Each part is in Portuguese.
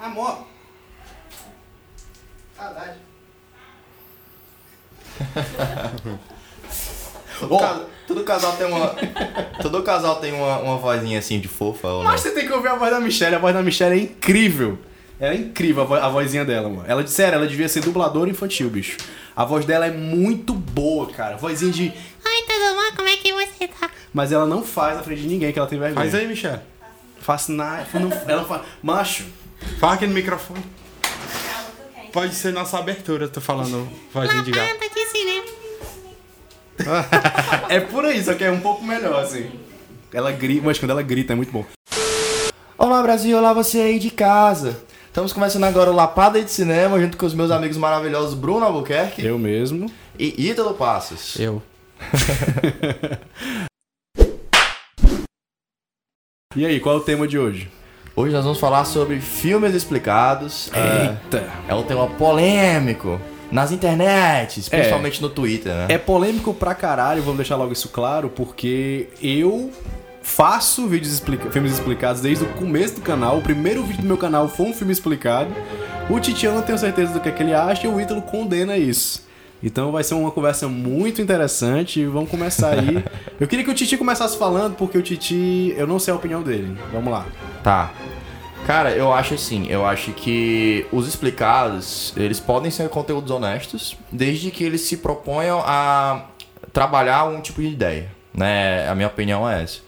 Amor. Saudade. Todo, ca- todo casal tem uma. todo casal tem uma, uma vozinha assim de fofa, ou não? Mas você tem que ouvir a voz da Michelle. A voz da Michelle é incrível. Ela é incrível, a, vo- a vozinha dela, mano. Ela, sério, ela devia ser dubladora infantil, bicho. A voz dela é muito boa, cara. Vozinha de... Oi, tudo bom? Como é que você tá? Mas ela não faz na frente de ninguém, que ela tem vergonha. Faz aí, Michel. Faz na... não- Ela fala... Macho, Fala aqui no microfone. Pode ser nossa abertura, tô falando vozinha de gato. É por aí, só que é um pouco melhor, assim. Ela grita, mas quando ela grita é muito bom. Olá Brasil, olá você aí de casa. Estamos começando agora o Lapada de Cinema junto com os meus amigos maravilhosos Bruno Albuquerque Eu mesmo. e Ítalo Passos. Eu. E aí, qual é o tema de hoje? Hoje nós vamos falar sobre filmes explicados. É, Eita. é um tema polêmico nas internets, principalmente no Twitter, né? É polêmico pra caralho, vamos deixar logo isso claro, porque eu faço vídeos explica filmes explicados desde o começo do canal. O primeiro vídeo do meu canal foi um filme explicado. O Titi eu não tenho certeza do que, é que ele acha e o Ítalo condena isso. Então vai ser uma conversa muito interessante. Vamos começar aí. eu queria que o Titi começasse falando, porque o Titi, eu não sei a opinião dele. Vamos lá. Tá. Cara, eu acho assim, eu acho que os explicados, eles podem ser conteúdos honestos, desde que eles se proponham a trabalhar um tipo de ideia, né? A minha opinião é essa.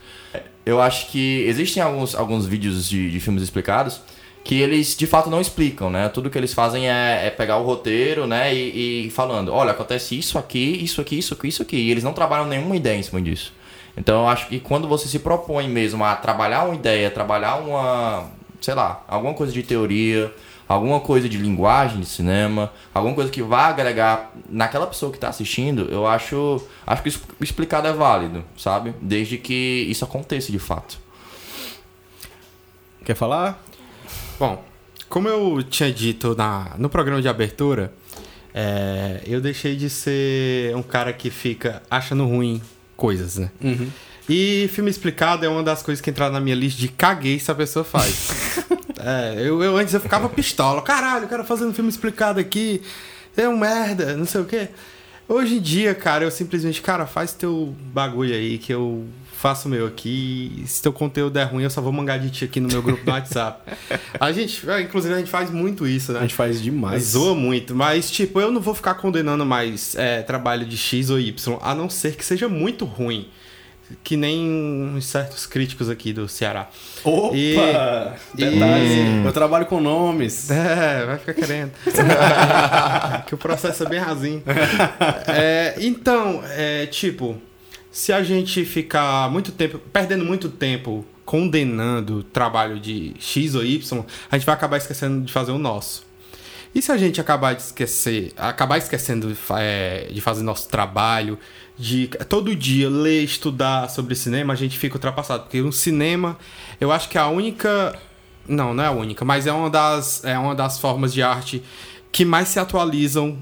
Eu acho que existem alguns, alguns vídeos de, de filmes explicados que eles de fato não explicam, né? Tudo que eles fazem é, é pegar o roteiro, né? E, e falando, olha, acontece isso aqui, isso aqui, isso aqui, isso aqui. E eles não trabalham nenhuma ideia em cima disso. Então eu acho que quando você se propõe mesmo a trabalhar uma ideia, trabalhar uma, sei lá, alguma coisa de teoria, alguma coisa de linguagem de cinema, alguma coisa que vá agregar naquela pessoa que está assistindo, eu acho, acho que isso explicado é válido, sabe? Desde que isso aconteça de fato. Quer falar? Bom, como eu tinha dito na, no programa de abertura, é, eu deixei de ser um cara que fica achando ruim coisas, né? E filme explicado é uma das coisas que entraram na minha lista de caguei se a pessoa faz. é, eu, eu antes eu ficava pistola. Caralho, o cara fazendo filme explicado aqui. É um merda, não sei o quê. Hoje em dia, cara, eu simplesmente, cara, faz teu bagulho aí que eu faço o meu aqui. Se teu conteúdo é ruim, eu só vou mangar de ti aqui no meu grupo do WhatsApp. A gente, inclusive, a gente faz muito isso, né? A gente faz demais. Zoa muito, mas tipo, eu não vou ficar condenando mais é, trabalho de X ou Y, a não ser que seja muito ruim. Que nem uns certos críticos aqui do Ceará. Opa! E- Detalhes. e- Eu trabalho com nomes. É, vai ficar querendo. que o processo é bem rasinho. É, então, é, tipo, se a gente ficar muito tempo, perdendo muito tempo condenando o trabalho de X ou Y, a gente vai acabar esquecendo de fazer o nosso. E se a gente acabar de esquecer, acabar esquecendo é, de fazer nosso trabalho, de todo dia ler, estudar sobre cinema, a gente fica ultrapassado. Porque o cinema, eu acho que é a única. Não, não é a única, mas é uma das, é uma das formas de arte que mais se atualizam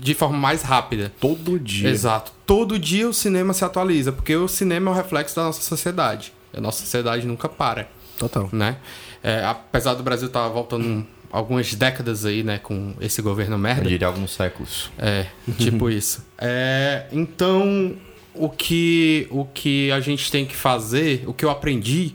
de forma mais rápida. Todo dia. Exato. Todo dia o cinema se atualiza, porque o cinema é o reflexo da nossa sociedade. E a nossa sociedade nunca para Total. né? É, apesar do Brasil estar voltando algumas décadas aí, né, com esse governo Eu merda. diria alguns séculos. É, tipo isso. É, então, o que, o que a gente tem que fazer, o que eu aprendi,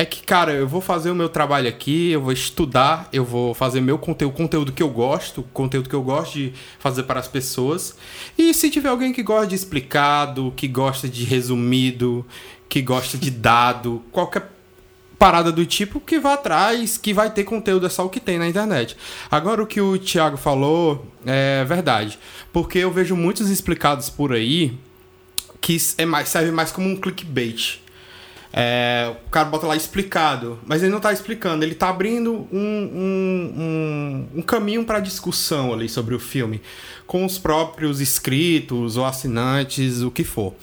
é que, cara, eu vou fazer o meu trabalho aqui, eu vou estudar, eu vou fazer meu conteúdo, conteúdo que eu gosto, conteúdo que eu gosto de fazer para as pessoas. E se tiver alguém que gosta de explicado, que gosta de resumido, que gosta de dado, qualquer parada do tipo que vá atrás, que vai ter conteúdo, é só o que tem na internet. Agora o que o Thiago falou é verdade, porque eu vejo muitos explicados por aí que é mais, serve mais como um clickbait. É, o cara bota lá explicado, mas ele não tá explicando, ele tá abrindo um, um, um, um caminho para discussão ali sobre o filme, com os próprios inscritos ou assinantes, o que for.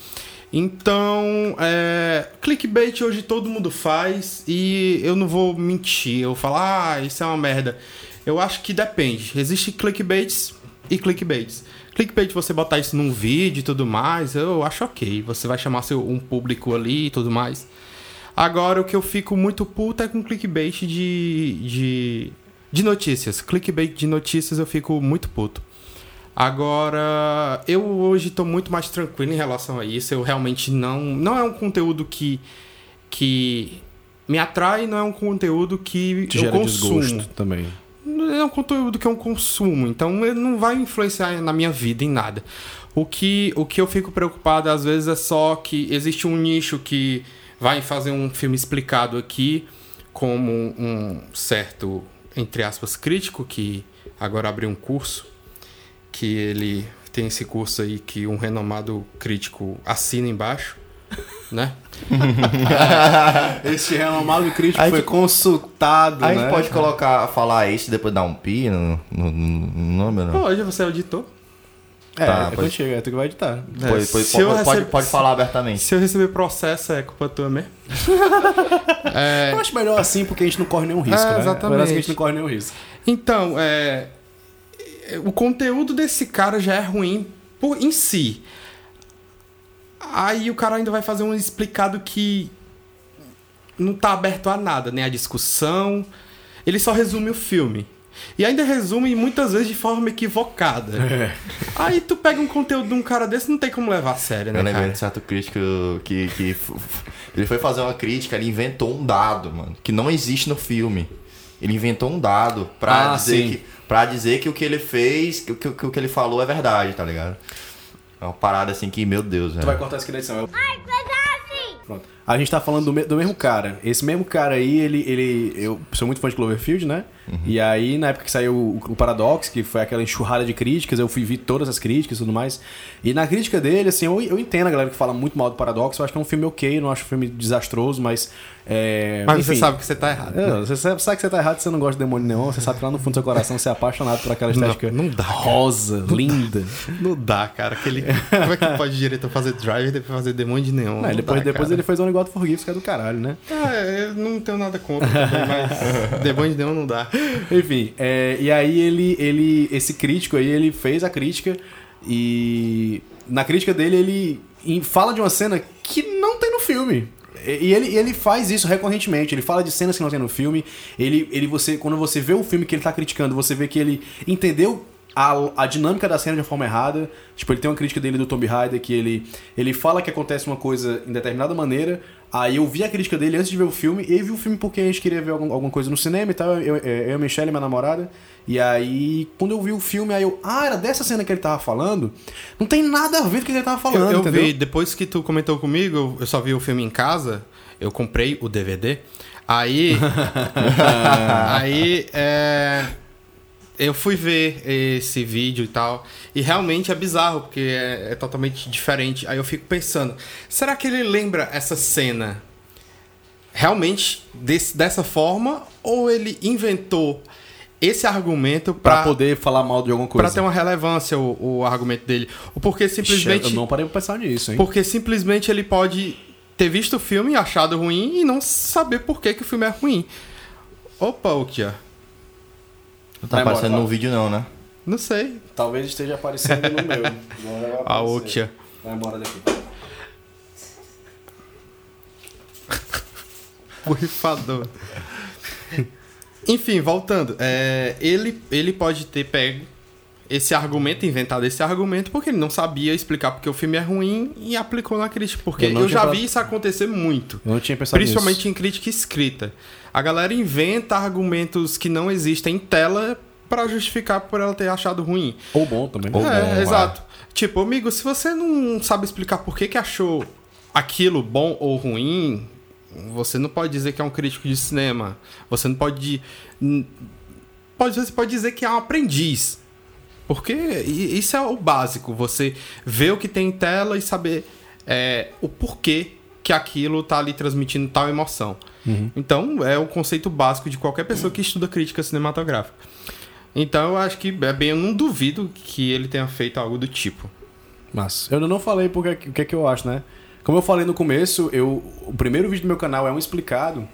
Então, é, clickbait hoje todo mundo faz e eu não vou mentir, eu vou falar, ah, isso é uma merda. Eu acho que depende. Existe clickbaits e clickbaits. Clickbait, você botar isso num vídeo e tudo mais, eu acho ok. Você vai chamar seu, um público ali e tudo mais. Agora, o que eu fico muito puto é com clickbait de, de De notícias. Clickbait de notícias eu fico muito puto. Agora, eu hoje tô muito mais tranquilo em relação a isso. Eu realmente não. Não é um conteúdo que. que me atrai, não é um conteúdo que Te eu gera consumo. desgosto também. É um conteúdo que eu consumo, então ele não vai influenciar na minha vida em nada. O que, o que eu fico preocupado às vezes é só que existe um nicho que vai fazer um filme explicado aqui, como um certo, entre aspas, crítico, que agora abriu um curso, que ele tem esse curso aí que um renomado crítico assina embaixo, né? Esse renomado crítico Aí foi consultado, A né? gente pode colocar, falar isso e depois dar um pi no, no, no nome, não? Hoje você é auditor. É, Tá, é pode- chega, é tu que vai editar. Pois- pois- se eu pode, pode, recebo- pode falar abertamente. Se eu receber processo, é culpa tua mesmo. É, Eu acho melhor assim porque a gente não corre nenhum risco, É, né? exatamente. Melhor assim que a gente não corre nenhum risco. Então, é, o conteúdo desse cara já é ruim por, em si. Aí o cara ainda vai fazer um explicado que não tá aberto a nada, né? A discussão. Ele só resume o filme. E ainda resume muitas vezes de forma equivocada. É. Aí tu pega um conteúdo de um cara desse, não tem como levar a sério, né, Eu lembrei cara? de certo crítico que, que ele foi fazer uma crítica, ele inventou um dado, mano, que não existe no filme. Ele inventou um dado pra, Ah, dizer, sim. que, pra dizer que o que ele fez, que, que, que o que ele falou é verdade, tá ligado? É uma parada assim que, meu Deus, Tu vai velho. cortar isso aqui na edição. Eu... Pronto. A gente tá falando do, me- do mesmo cara. Esse mesmo cara aí, ele, ele. Eu sou muito fã de Cloverfield, né? E aí, na época que saiu o, o Paradox, que foi aquela enxurrada de críticas, eu fui ver todas as críticas e tudo mais. E na crítica dele, assim, eu, eu entendo a galera que fala muito mal do Paradox. Eu acho que é um filme ok, não acho um filme desastroso, mas. É, Mas você enfim. sabe que você tá errado. É, você sabe, sabe que você tá errado, você não gosta de demônio nenhum, você sabe que lá no fundo do seu coração você é apaixonado por aquela Não, estética não dá, cara. rosa, linda. Não dá, cara. Aquele... Como é que pode o diretor fazer drive e depois fazer demônio de neon? Não, Não depois dá, depois ele fez Only God Forgives, que é do caralho, né? É, eu não tenho nada contra mas de neon não dá. Enfim, é, e aí ele, ele, esse crítico aí, ele fez a crítica e na crítica dele ele fala de uma cena que não tem no filme. E e ele, ele faz isso recorrentemente. Ele fala de cenas que não tem no filme. Ele, ele você, quando você vê o filme que ele tá criticando, você vê que ele entendeu a, a dinâmica da cena de uma forma errada. Tipo, ele tem uma crítica dele do Tomb Raider que ele, ele fala que acontece uma coisa em determinada maneira. Aí eu vi a crítica dele antes de ver o filme. E eu vi o filme porque a gente queria ver algum- alguma coisa no cinema e tal. Eu, eu, eu a Michelle, minha namorada. E aí, quando eu vi o filme, aí eu. Ah, era dessa cena que ele tava falando? Não tem nada a ver com o que ele tava falando, eu entendeu? vi, depois que tu comentou comigo, eu só vi o filme em casa, eu comprei o DVD. Aí. aí, é. Eu fui ver esse vídeo e tal, e realmente é bizarro, porque é, é totalmente diferente. Aí eu fico pensando, será que ele lembra essa cena realmente desse, dessa forma, ou ele inventou esse argumento Pra pra, poder falar mal de alguma coisa. pra ter uma relevância o, o argumento dele? Ou porque simplesmente. Eu não parei pra pensar nisso, hein? Porque simplesmente ele pode ter visto o filme, achado ruim e não saber por que, que o filme é ruim. Opa, Ukia. Não tá aparecendo no vídeo não, né? Não sei. Talvez esteja aparecendo no meu. Agora vai A. Ukia. Vai embora daqui. Borrifador. Enfim, voltando. É, ele, ele pode ter pego esse argumento, inventado esse argumento, porque ele não sabia explicar porque o filme é ruim e aplicou na crítica. Porque Eu eu, já pra- vi isso acontecer muito. Eu não tinha pensado Principalmente nisso. em crítica escrita. A galera inventa argumentos que não existem em tela pra justificar por ela ter achado ruim. Ou bom também. Ou- é, bom, é. exato. Tipo, amigo, se você não sabe explicar por que, que achou aquilo bom ou ruim, você não pode dizer que é um crítico de cinema. Você não pode. pode você pode dizer que é um aprendiz. Porque isso é o básico. Você ver o que tem em tela e saber é, o porquê que aquilo tá ali transmitindo tal emoção. Então, é o conceito básico de qualquer pessoa que estuda crítica cinematográfica. Então, eu acho que é bem, eu não duvido que ele tenha feito algo do tipo. Mas eu não falei porque, o que é que eu acho, né? Como eu falei no começo, eu, o primeiro vídeo do meu canal é um explicado,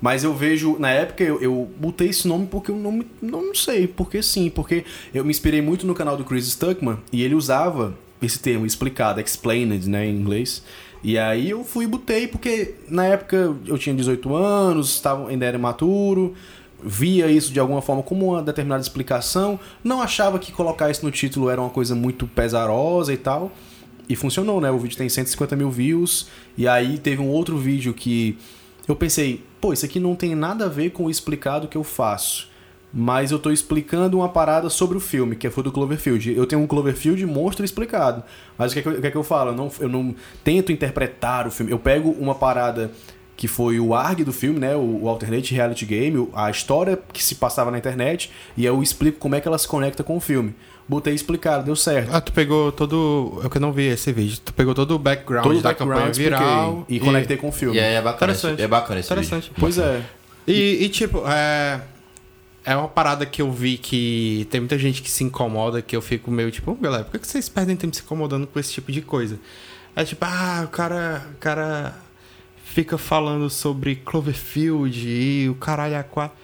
mas eu vejo, na época eu, eu botei esse nome porque eu não, não, sei, porque sim, porque eu me inspirei muito no canal do Chris Stuckman e ele usava esse termo explicado, explained, né, em inglês. E aí eu fui e botei porque na época eu tinha 18 anos, tava, ainda era maturo, via isso de alguma forma como uma determinada explicação, não achava que colocar isso no título era uma coisa muito pesarosa e tal. E funcionou, né? O vídeo tem 150 mil views. E aí teve um outro vídeo que eu pensei, pô, isso aqui não tem nada a ver com o explicado que eu faço. Mas eu tô explicando uma parada sobre o filme, que foi do Cloverfield. Eu tenho um Cloverfield monstro explicado. Mas o que é que eu, que é que eu falo? Eu não, eu não tento interpretar o filme. Eu pego uma parada que foi o ARG do filme, né? O, Alternate Reality Game, a história que se passava na internet, e eu explico como é que ela se conecta com o filme. Botei explicado, deu certo. Ah, tu pegou todo. Eu que não vi esse vídeo. Tu pegou todo o background Todo o da campanha background expliquei viral. e conectei com o filme. E aí é bacana, esse, é bacana esse Interessante. vídeo. Pois é. E, e, tipo, é. É uma parada que eu vi que tem muita gente que se incomoda, que eu fico meio tipo, "Ô, galera, por que que vocês perdem tempo se incomodando com esse tipo de coisa? É tipo, ah, o cara, o cara fica falando sobre Cloverfield e o caralho a quatro.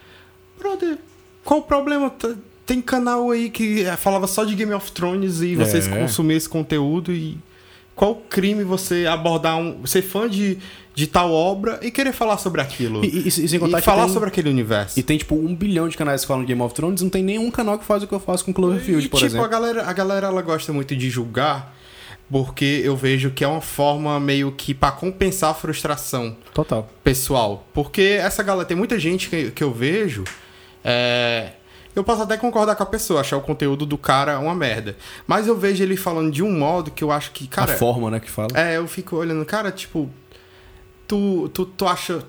Brother, qual o problema? Tem canal aí que é, falava só de Game of Thrones e vocês É. consumiam esse conteúdo e qual crime você abordar um. ser fã de, de tal obra e querer falar sobre aquilo? E, e, e sem contar e que falar tem- sobre aquele universo. E tem, tipo, um bilhão de canais que falam de Game of Thrones, não tem nenhum canal que faz o que eu faço com Cloverfield, E, por tipo, exemplo. a galera, a galera ela gosta muito de julgar porque eu vejo que é uma forma meio que pra compensar a frustração Total. pessoal. Porque essa galera, tem muita gente que, que eu vejo. é, eu posso até concordar com a pessoa, achar o conteúdo do cara uma merda. Mas eu vejo ele falando de um modo que eu acho que, cara. a forma, né, que fala. É, eu fico olhando, cara, tipo, tu, tu, tu acha.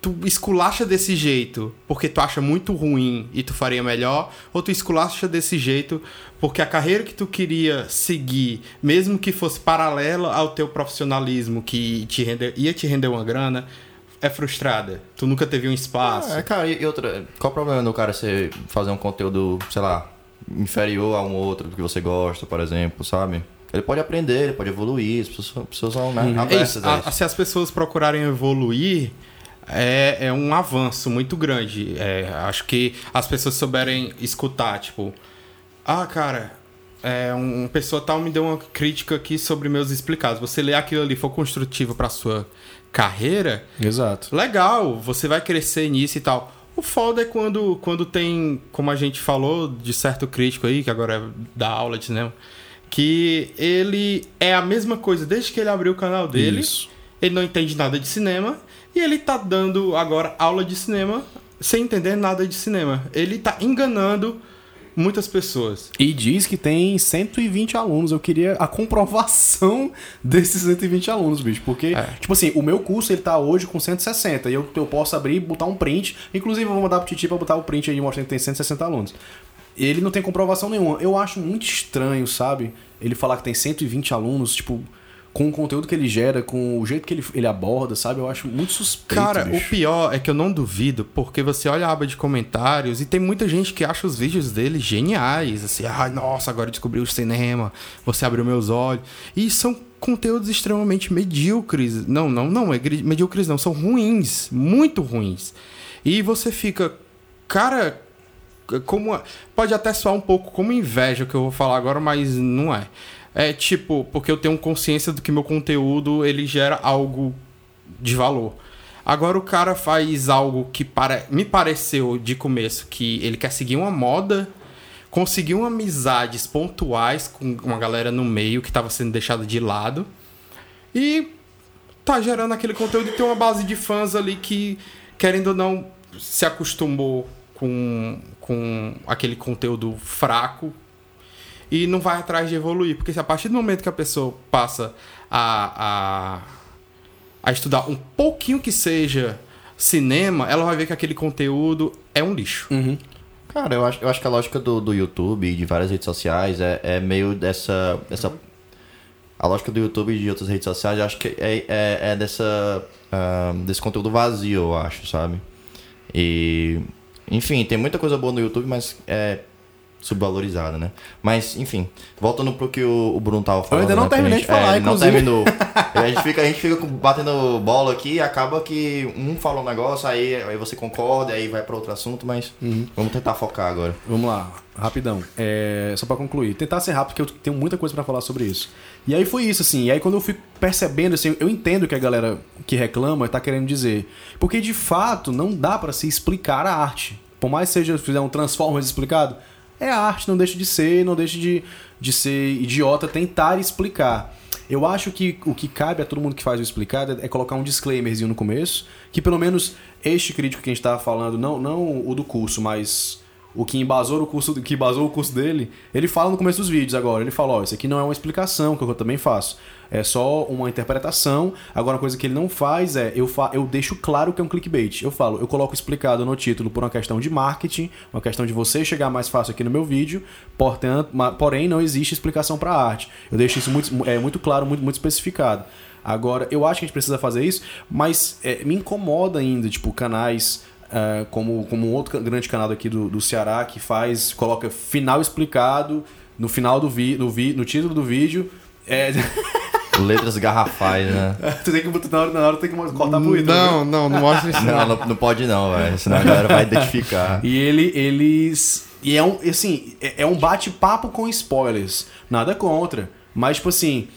Tu esculacha desse jeito porque tu acha muito ruim e tu faria melhor, ou tu esculacha desse jeito porque a carreira que tu queria seguir, mesmo que fosse paralela ao teu profissionalismo, que te render, ia te render uma grana, é frustrada. Tu nunca teve um espaço. É, cara, e outra, qual o problema do cara você fazer um conteúdo, sei lá, inferior a um outro que você gosta, por exemplo, sabe? Ele pode aprender, ele pode evoluir, as pessoas, as pessoas são né, É isso, avessas a a- se as pessoas procurarem evoluir, é, é um avanço muito grande. É, acho que as pessoas souberem escutar, tipo, ah, cara, é, um- uma pessoa tal me deu uma crítica aqui sobre meus explicados. Você lê aquilo ali for construtivo para sua carreira, Exato. legal, você vai crescer nisso e tal. O foda é quando, quando tem, como a gente falou, de certo crítico aí, que agora é da aula de cinema, que ele é a mesma coisa desde que ele abriu o canal dele. Isso. Ele não entende nada de cinema e ele tá dando agora aula de cinema sem entender nada de cinema. Ele tá enganando muitas pessoas. E diz que tem 120 alunos. Eu queria a comprovação desses 120 alunos, bicho. Porque, É. tipo assim, o meu curso ele tá hoje com 160. E eu, eu posso abrir e botar um print. Inclusive, eu vou mandar pro Titi pra botar o print aí mostrando que tem 160 alunos. Ele não tem comprovação nenhuma. Eu acho muito estranho, sabe? Ele falar que tem 120 alunos, tipo, com o conteúdo que ele gera, com o jeito que ele, ele aborda, sabe? Eu acho muito suspeito. Cara, bicho. o pior é que eu não duvido, porque você olha a aba de comentários e tem muita gente que acha os vídeos dele geniais. Assim, ai, nossa, agora eu descobri o cinema, você abriu meus olhos. E são conteúdos extremamente medíocres. Não, não, não, é medíocres não, são ruins, muito ruins. E você fica, cara, como pode até soar um pouco como inveja o que eu vou falar agora, mas não é. É tipo, porque eu tenho consciência do que meu conteúdo ele gera algo de valor. Agora o cara faz algo que para... me pareceu de começo que ele quer seguir uma moda, conseguiu amizades pontuais com uma galera no meio que estava sendo deixada de lado e tá gerando aquele conteúdo e tem uma base de fãs ali que, querendo ou não, se acostumou com, com aquele conteúdo fraco e não vai atrás de evoluir. Porque se a partir do momento que a pessoa passa a, a, a estudar um pouquinho que seja cinema, ela vai ver que aquele conteúdo é um lixo. Cara, eu acho, eu acho que a lógica do, do YouTube e de várias redes sociais é, é meio dessa, dessa. A lógica do YouTube e de outras redes sociais, eu acho que é, é, é dessa. ah, desse conteúdo vazio, eu acho, sabe? E. Enfim, tem muita coisa boa no YouTube, mas é subvalorizada, né? Mas, enfim, voltando pro que o, o Bruno tava falando. ainda não né, terminei gente- de falar, é, não inclusive. terminou. a gente fica, a gente fica batendo bola aqui e acaba que um fala um negócio, aí, aí você concorda, aí vai pra outro assunto, mas Uhum. vamos tentar focar agora. Vamos lá, rapidão. É, só pra concluir. Tentar ser rápido, porque eu tenho muita coisa pra falar sobre isso. E aí foi isso, assim. E aí quando eu fui percebendo, assim, eu entendo o que a galera que reclama tá querendo dizer. Porque de fato não dá pra se explicar a arte. Por mais que seja fizer um Transformers explicado, é arte, não deixa de ser, não deixa de, de ser idiota tentar explicar. Eu acho que o que cabe a todo mundo que faz o explicado é colocar um disclaimerzinho no começo, que pelo menos este crítico que a gente tava falando, não, não o do curso, mas o que embasou o curso, que embasou o curso dele, ele fala no começo dos vídeos agora, ele fala, ó, isso aqui não é uma explicação, que eu também faço. É só uma interpretação. Agora, uma coisa que ele não faz é, eu, fa eu deixo claro que é um clickbait. Eu falo, eu coloco explicado no título por uma questão de marketing, uma questão de você chegar mais fácil aqui no meu vídeo, portanto, porém não existe explicação para arte. Eu deixo isso muito, é, muito claro, muito, muito especificado. Agora, eu acho que a gente precisa fazer isso, mas é, me incomoda ainda, tipo, canais é, como, como um outro grande canal aqui do, do Ceará que faz, coloca final explicado no final do vídeo, no, vi no título do vídeo. É, Letras garrafais, né? tu tem que botar na hora, na hora tem que cortar pro Ítalo, Não, não, não mostra isso. Não, não, não pode não, velho. Senão a galera vai identificar. E ele, eles. E é um, assim, é é um bate-papo com spoilers. Nada contra. Mas, tipo assim.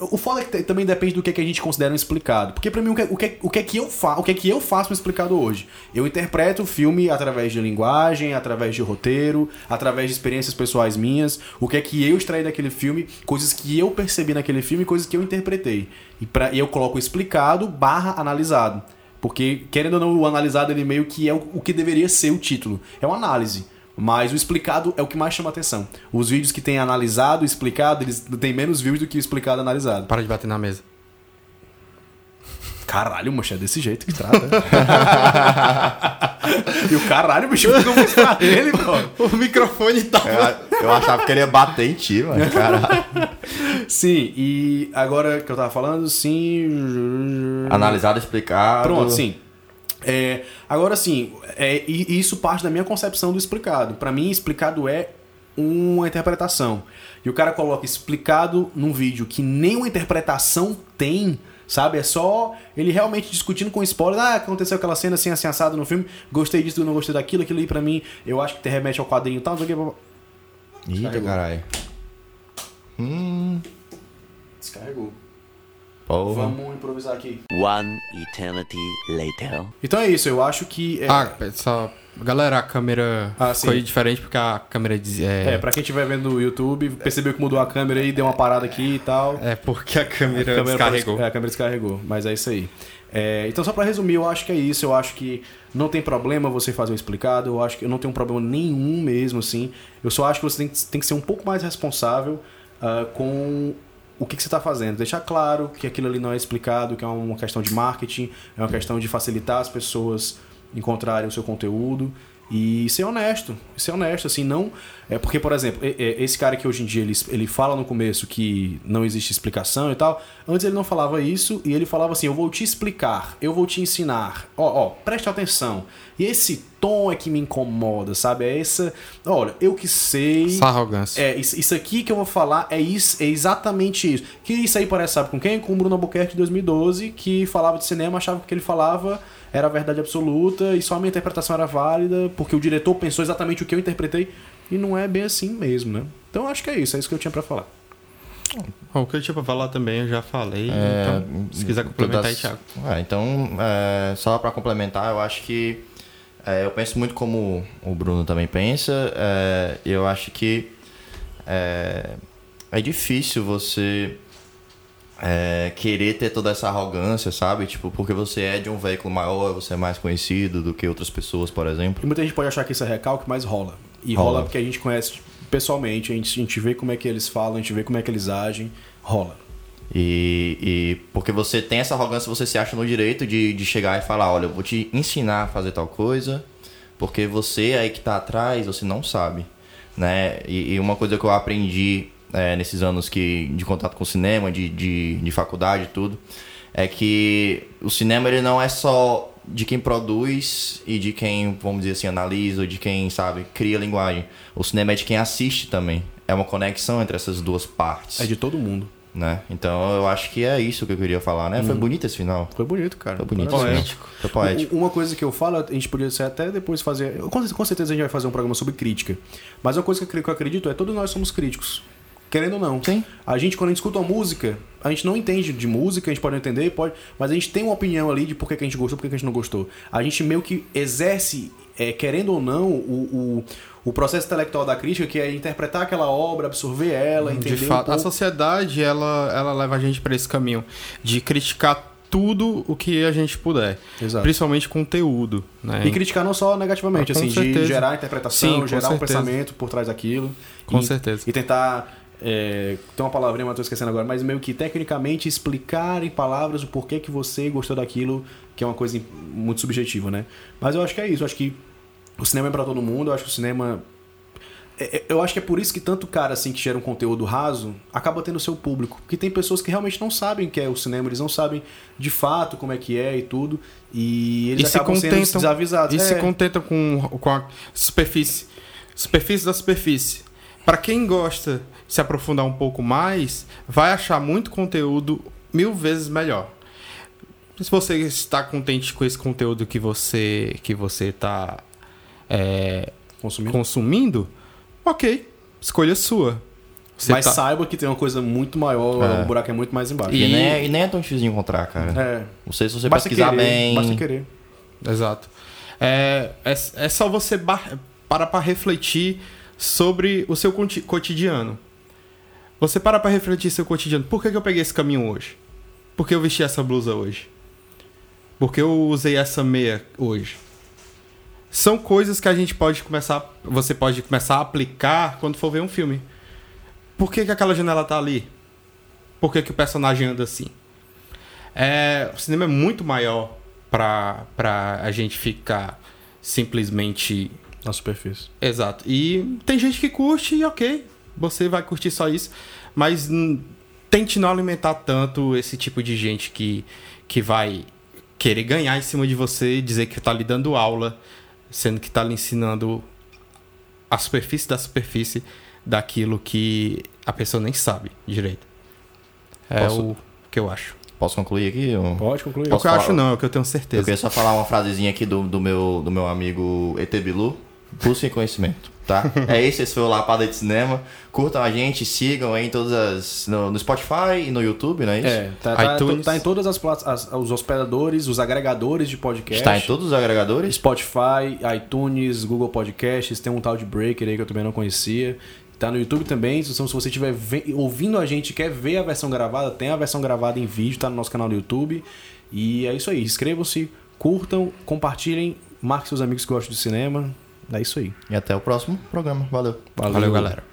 O foda é que também depende do que, é que a gente considera um explicado. Porque pra mim, o que, o que, o que é que eu o que é que eu faço um explicado hoje? Eu interpreto o filme através de linguagem, através de roteiro, através de experiências pessoais minhas. O que é que eu extraí daquele filme, coisas que eu percebi naquele filme, coisas que eu interpretei. E, pra, e eu coloco explicado barra analisado. Porque, querendo ou não, o analisado ele meio que é o, o que deveria ser o título. É uma análise. Mas o explicado é o que mais chama atenção. Os vídeos que tem analisado, explicado, eles têm menos views do que explicado e analisado. Para de bater na mesa. Caralho, mancha, é desse jeito que trata. e o caralho, bicho, eu não fiz pra ele, pô. O microfone tá. Eu, eu achava que ele ia bater em ti, mano. Caralho. Sim, e agora que eu tava falando, sim. Analisado, explicado. Pronto, sim. É, agora sim, é, e isso parte da minha concepção do explicado. Pra mim, explicado é uma interpretação. E o cara coloca explicado num vídeo que nem uma interpretação tem, sabe? É só ele realmente discutindo com spoiler. Ah, aconteceu aquela cena assim, assim, assado no filme. Gostei disso, não gostei daquilo. Aquilo aí pra mim, eu acho que te remete ao quadrinho e tal. não sei o que. Eita, caralho. Hum. Descarregou. Porra. Vamos improvisar aqui. One eternity later. Então é isso, eu acho que. É, Ah, só. Galera, a câmera Ah, ficou sim. diferente porque a câmera diz- é, é, pra quem estiver vendo no YouTube, percebeu que mudou a câmera aí, deu uma parada aqui e tal. é porque a câmera, A câmera descarregou. É, a câmera descarregou, mas é isso aí. É, então, só pra resumir, eu acho que é isso. Eu acho que não tem problema você fazer o explicado. Eu acho que eu não tenho problema nenhum mesmo, assim. Eu só acho que você tem, que- tem que ser um pouco mais responsável ah, com o que, que você está fazendo. Deixar claro que aquilo ali não é explicado, que é uma questão de marketing, é uma questão de facilitar as pessoas encontrarem o seu conteúdo. E ser honesto, ser honesto, assim, não. É porque, por exemplo, esse cara que hoje em dia ele, ele fala no começo que não existe explicação e tal. Antes ele não falava isso e ele falava assim: Eu vou te explicar, eu vou te ensinar. Ó, ó, preste atenção. E esse tom é que me incomoda, sabe? É essa. Olha, eu que sei. Essa arrogância. É, isso, aqui que eu vou falar é, isso, é exatamente isso. Que isso aí parece, sabe com quem? Com o Bruno Albuquerque de 2012, que falava de cinema, achava que ele falava era a verdade absoluta e só a minha interpretação era válida, porque o diretor pensou exatamente o que eu interpretei. E não é bem assim mesmo, né? Então eu acho que é isso, é isso que eu tinha pra falar. Bom, o que eu tinha pra falar também eu já falei. É, então, se quiser complementar aí, Thiago. É, então, é, só pra complementar, eu acho que é, eu penso muito como o Bruno também pensa. é, eu acho que é, é difícil você é, querer ter toda essa arrogância, sabe? Tipo, porque você é de um veículo maior, você é mais conhecido do que outras pessoas, por exemplo. E muita gente pode achar que isso é recalque, mas rola. E rola, Rola. porque a gente conhece pessoalmente, a gente, a gente vê como é que eles falam, a gente vê como é que eles agem. Rola. E, e porque você tem essa arrogância, você se acha no direito de, de chegar e falar, olha, eu vou te ensinar a fazer tal coisa, porque você aí que tá atrás, você não sabe, né? E, e uma coisa que eu aprendi é, nesses anos que, de contato com o cinema, de, de, de faculdade e tudo, é que o cinema ele não é só de quem produz e de quem, vamos dizer assim, analisa, ou de quem, sabe, cria linguagem. O cinema é de quem assiste também. É uma conexão entre essas duas partes É de todo mundo. né? Então eu acho que é isso que eu queria falar, né? Foi bonito esse final. Foi bonito, cara. Foi bonito. Final. Foi poético. Uma coisa que eu falo, a gente podia ser até depois fazer. Com certeza a gente vai fazer um programa sobre crítica. Mas uma coisa que eu acre- que eu acredito é todos nós somos críticos. Querendo ou não. Sim. A gente, quando a gente escuta uma música, a gente não entende de música, a gente pode entender, pode, mas a gente tem uma opinião ali de por que que a gente gostou, por que que a gente não gostou. A gente meio que exerce é, querendo ou não, o, o, o processo intelectual da crítica, que é interpretar aquela obra, absorver ela, entender De fato, um a sociedade ela, ela leva a gente para esse caminho de criticar tudo o que a gente puder, Exato. principalmente conteúdo, né? E criticar não só negativamente, Ah, assim, de certeza. gerar interpretação, Sim, gerar um certeza. pensamento por trás daquilo. Com e, certeza. E tentar. É, tem uma palavrinha, mas eu tô esquecendo agora, mas meio que tecnicamente explicar em palavras o porquê que você gostou daquilo, que é uma coisa muito subjetiva, né? Mas eu acho que é isso, eu acho que o cinema é pra todo mundo, eu acho que o cinema. é- é- Eu acho que é por isso que tanto cara assim que gera um conteúdo raso acaba tendo seu público. Porque tem pessoas que realmente não sabem o que é o cinema, eles não sabem de fato como é que é e tudo. E eles e se acabam sendo contentam, desavisados. e se É. contentam com, com a superfície. Superfície da superfície. Para quem gosta se aprofundar um pouco mais, vai achar muito conteúdo mil vezes melhor. Se você está contente com esse conteúdo que você que você está é, Consumindo. consumindo, ok, escolha sua. Você Mas tá- saiba que tem uma coisa muito maior, É. o buraco é muito mais embaixo. E, E- nem, é- e nem é tão difícil de encontrar, cara. É. Não sei se você Basta pesquisar querer, bem. Basta querer. Exato. É, é, é só você bar- parar para refletir sobre o seu cotidiano. Você para para refletir seu cotidiano. Por que, que eu peguei esse caminho hoje? Por que eu vesti essa blusa hoje? Por que eu usei essa meia hoje? São coisas que a gente pode começar. Você pode começar a aplicar quando for ver um filme. Por que, que aquela janela tá ali? Por que, que o personagem anda assim? É, o cinema é muito maior pra, pra a gente ficar simplesmente. Na superfície. Exato. E tem gente que curte e ok, você vai curtir só isso. Mas tente não alimentar tanto esse tipo de gente que, que vai querer ganhar em cima de você e dizer que tá lhe dando aula, sendo que tá lhe ensinando a superfície da superfície daquilo que a pessoa nem sabe direito. É Posso- o que eu acho. Posso concluir aqui? ou- Pode concluir. É o que eu falar? acho não, é o que eu tenho Eu certeza. queria só falar uma frasezinha aqui do, do, meu, do meu amigo ET Bilu. Busquem conhecimento, tá? É esse, esse foi o Lapada de Cinema. Curtam a gente, sigam aí em todas as. No, no Spotify e no YouTube, não é isso? É, tá, tá, iTunes. tá em todas as, as os hospedadores, os agregadores de podcast. Está em todos os agregadores. Spotify, iTunes, Google Podcasts, tem um tal de Breaker aí que eu também não conhecia. Tá no YouTube também, então se você estiver ve- ouvindo a gente e quer ver a versão gravada, tem a versão gravada em vídeo, tá no nosso canal do YouTube. E é isso aí, inscrevam-se, curtam, compartilhem, marquem seus amigos que gostam de cinema. É isso aí. E até o próximo programa. Valeu. Valeu galera.